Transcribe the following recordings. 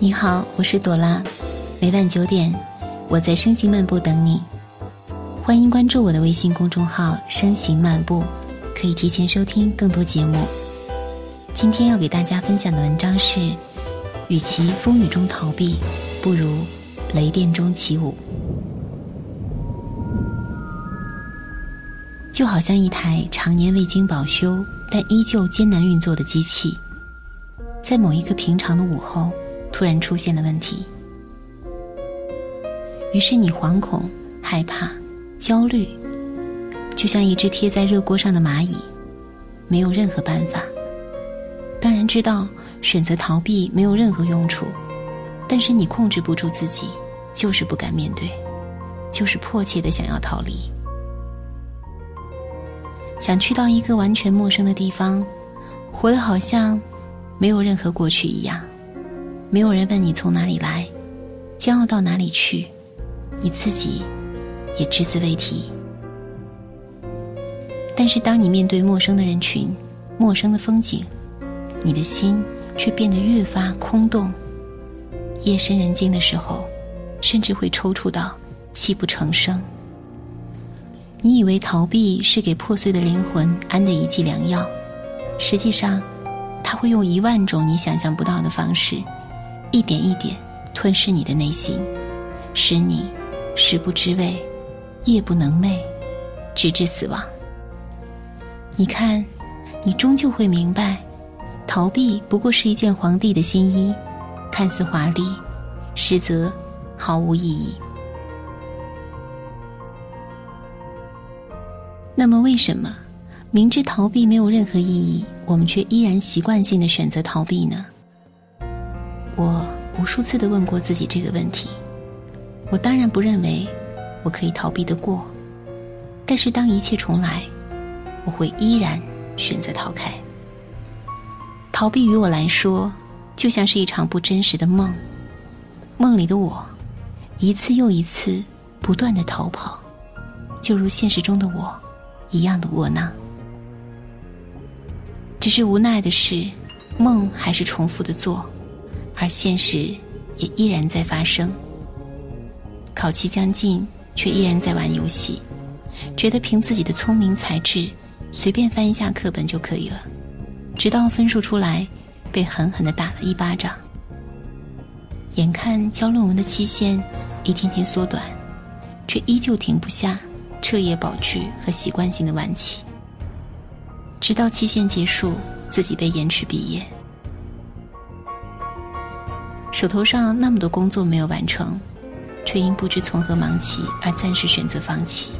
你好，我是朵拉。每晚九点，我在声行漫步等你。欢迎关注我的微信公众号“声行漫步”，可以提前收听更多节目。今天要给大家分享的文章是：与其风雨中逃避，不如雷电中起舞。就好像一台常年未经保修但依旧艰难运作的机器，在某一个平常的午后。突然出现的问题，于是你惶恐、害怕、焦虑，就像一只贴在热锅上的蚂蚁，没有任何办法。当然知道选择逃避没有任何用处，但是你控制不住自己，就是不敢面对，就是迫切的想要逃离，想去到一个完全陌生的地方，活得好像没有任何过去一样。没有人问你从哪里来，将要到哪里去，你自己也只字未提。但是，当你面对陌生的人群、陌生的风景，你的心却变得越发空洞。夜深人静的时候，甚至会抽搐到泣不成声。你以为逃避是给破碎的灵魂安的一剂良药，实际上，他会用一万种你想象不到的方式。一点一点吞噬你的内心，使你食不知味，夜不能寐，直至死亡。你看，你终究会明白，逃避不过是一件皇帝的新衣，看似华丽，实则毫无意义。那么，为什么明知逃避没有任何意义，我们却依然习惯性的选择逃避呢？我无数次的问过自己这个问题，我当然不认为我可以逃避得过，但是当一切重来，我会依然选择逃开。逃避于我来说，就像是一场不真实的梦，梦里的我，一次又一次不断的逃跑，就如现实中的我一样的窝囊。只是无奈的是，梦还是重复的做。而现实也依然在发生。考期将近，却依然在玩游戏，觉得凭自己的聪明才智，随便翻一下课本就可以了。直到分数出来，被狠狠的打了一巴掌。眼看交论文的期限一天天缩短，却依旧停不下彻夜保句和习惯性的晚起。直到期限结束，自己被延迟毕业。手头上那么多工作没有完成，却因不知从何忙起而暂时选择放弃。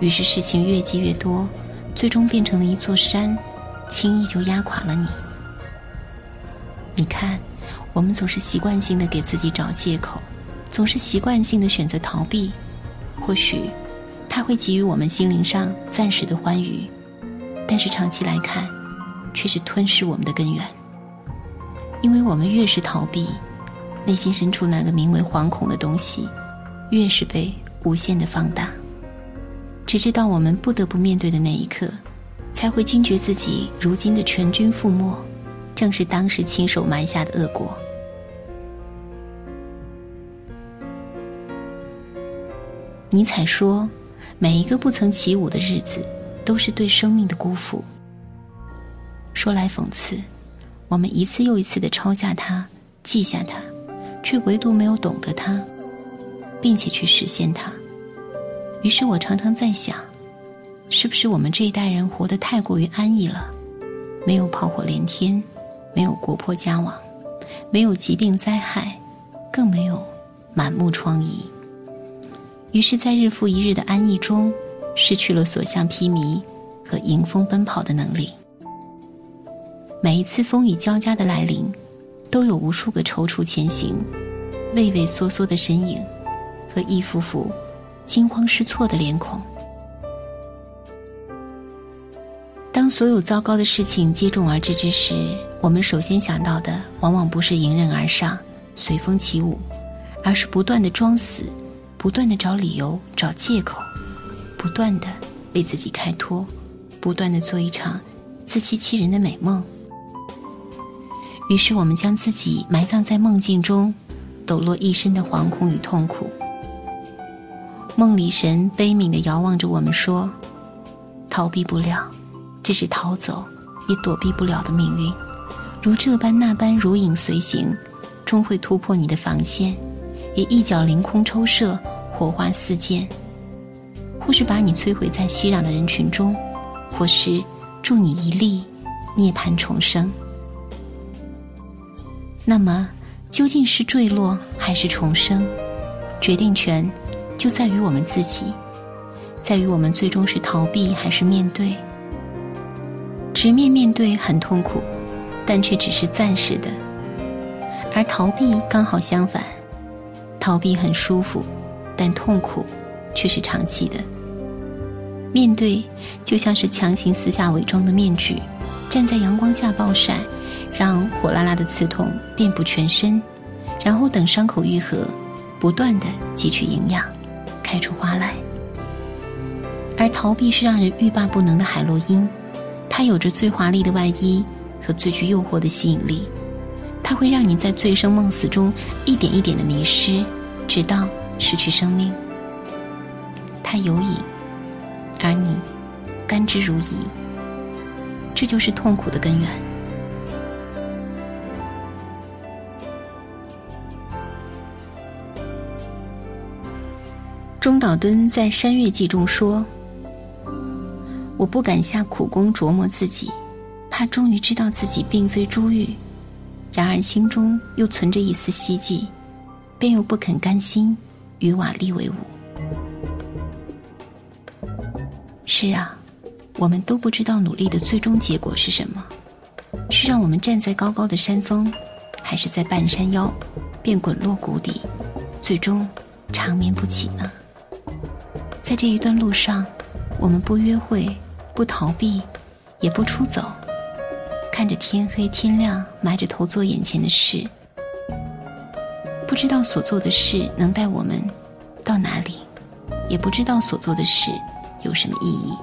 于是事情越积越多，最终变成了一座山，轻易就压垮了你。你看，我们总是习惯性的给自己找借口，总是习惯性的选择逃避。或许，它会给予我们心灵上暂时的欢愉，但是长期来看，却是吞噬我们的根源。因为我们越是逃避，内心深处那个名为惶恐的东西，越是被无限的放大，直至到我们不得不面对的那一刻，才会惊觉自己如今的全军覆没，正是当时亲手埋下的恶果。尼采说：“每一个不曾起舞的日子，都是对生命的辜负。”说来讽刺。我们一次又一次的抄下它，记下它，却唯独没有懂得它，并且去实现它。于是我常常在想，是不是我们这一代人活得太过于安逸了？没有炮火连天，没有国破家亡，没有疾病灾害，更没有满目疮痍。于是，在日复一日的安逸中，失去了所向披靡和迎风奔跑的能力。每一次风雨交加的来临，都有无数个踌躇前行、畏畏缩缩的身影，和一幅幅惊慌失措的脸孔。当所有糟糕的事情接踵而至之时，我们首先想到的，往往不是迎刃而上、随风起舞，而是不断的装死，不断的找理由、找借口，不断的为自己开脱，不断的做一场自欺欺人的美梦。于是我们将自己埋葬在梦境中，抖落一身的惶恐与痛苦。梦里神悲悯地遥望着我们说：“逃避不了，这是逃走也躲避不了的命运，如这般那般如影随形，终会突破你的防线，也一脚凌空抽射，火花四溅，或是把你摧毁在熙攘的人群中，或是助你一力，涅槃重生。”那么，究竟是坠落还是重生？决定权就在于我们自己，在于我们最终是逃避还是面对。直面面对很痛苦，但却只是暂时的；而逃避刚好相反，逃避很舒服，但痛苦却是长期的。面对就像是强行撕下伪装的面具，站在阳光下暴晒。让火辣辣的刺痛遍布全身，然后等伤口愈合，不断的汲取营养，开出花来。而逃避是让人欲罢不能的海洛因，它有着最华丽的外衣和最具诱惑的吸引力，它会让你在醉生梦死中一点一点的迷失，直到失去生命。它有瘾，而你甘之如饴，这就是痛苦的根源。中岛敦在《山月记》中说：“我不敢下苦功琢磨自己，怕终于知道自己并非珠玉；然而心中又存着一丝希冀，便又不肯甘心与瓦砾为伍。”是啊，我们都不知道努力的最终结果是什么：是让我们站在高高的山峰，还是在半山腰便滚落谷底，最终长眠不起呢？在这一段路上，我们不约会，不逃避，也不出走，看着天黑天亮，埋着头做眼前的事，不知道所做的事能带我们到哪里，也不知道所做的事有什么意义，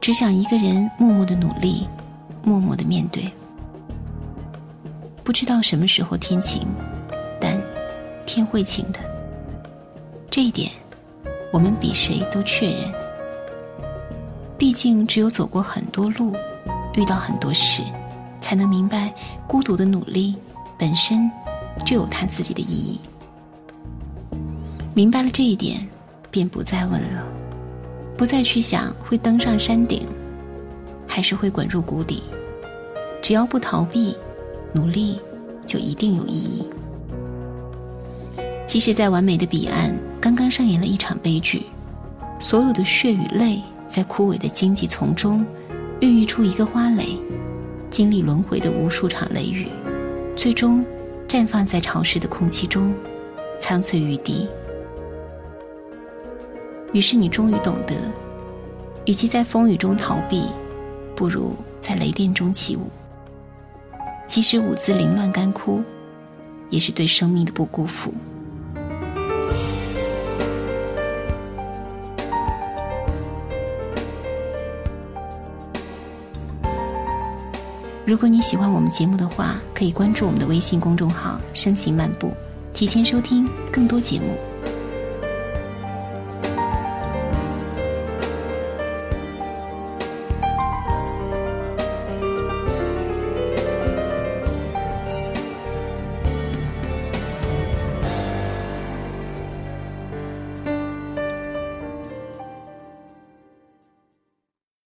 只想一个人默默的努力，默默的面对。不知道什么时候天晴，但天会晴的，这一点。我们比谁都确认，毕竟只有走过很多路，遇到很多事，才能明白孤独的努力本身就有它自己的意义。明白了这一点，便不再问了，不再去想会登上山顶，还是会滚入谷底。只要不逃避，努力就一定有意义。即使在完美的彼岸。刚刚上演了一场悲剧，所有的血与泪在枯萎的荆棘丛中孕育出一个花蕾，经历轮回的无数场雷雨，最终绽放在潮湿的空气中，苍翠欲滴。于是你终于懂得，与其在风雨中逃避，不如在雷电中起舞。即使舞姿凌乱干枯，也是对生命的不辜负。如果你喜欢我们节目的话，可以关注我们的微信公众号“声行漫步”，提前收听更多节目。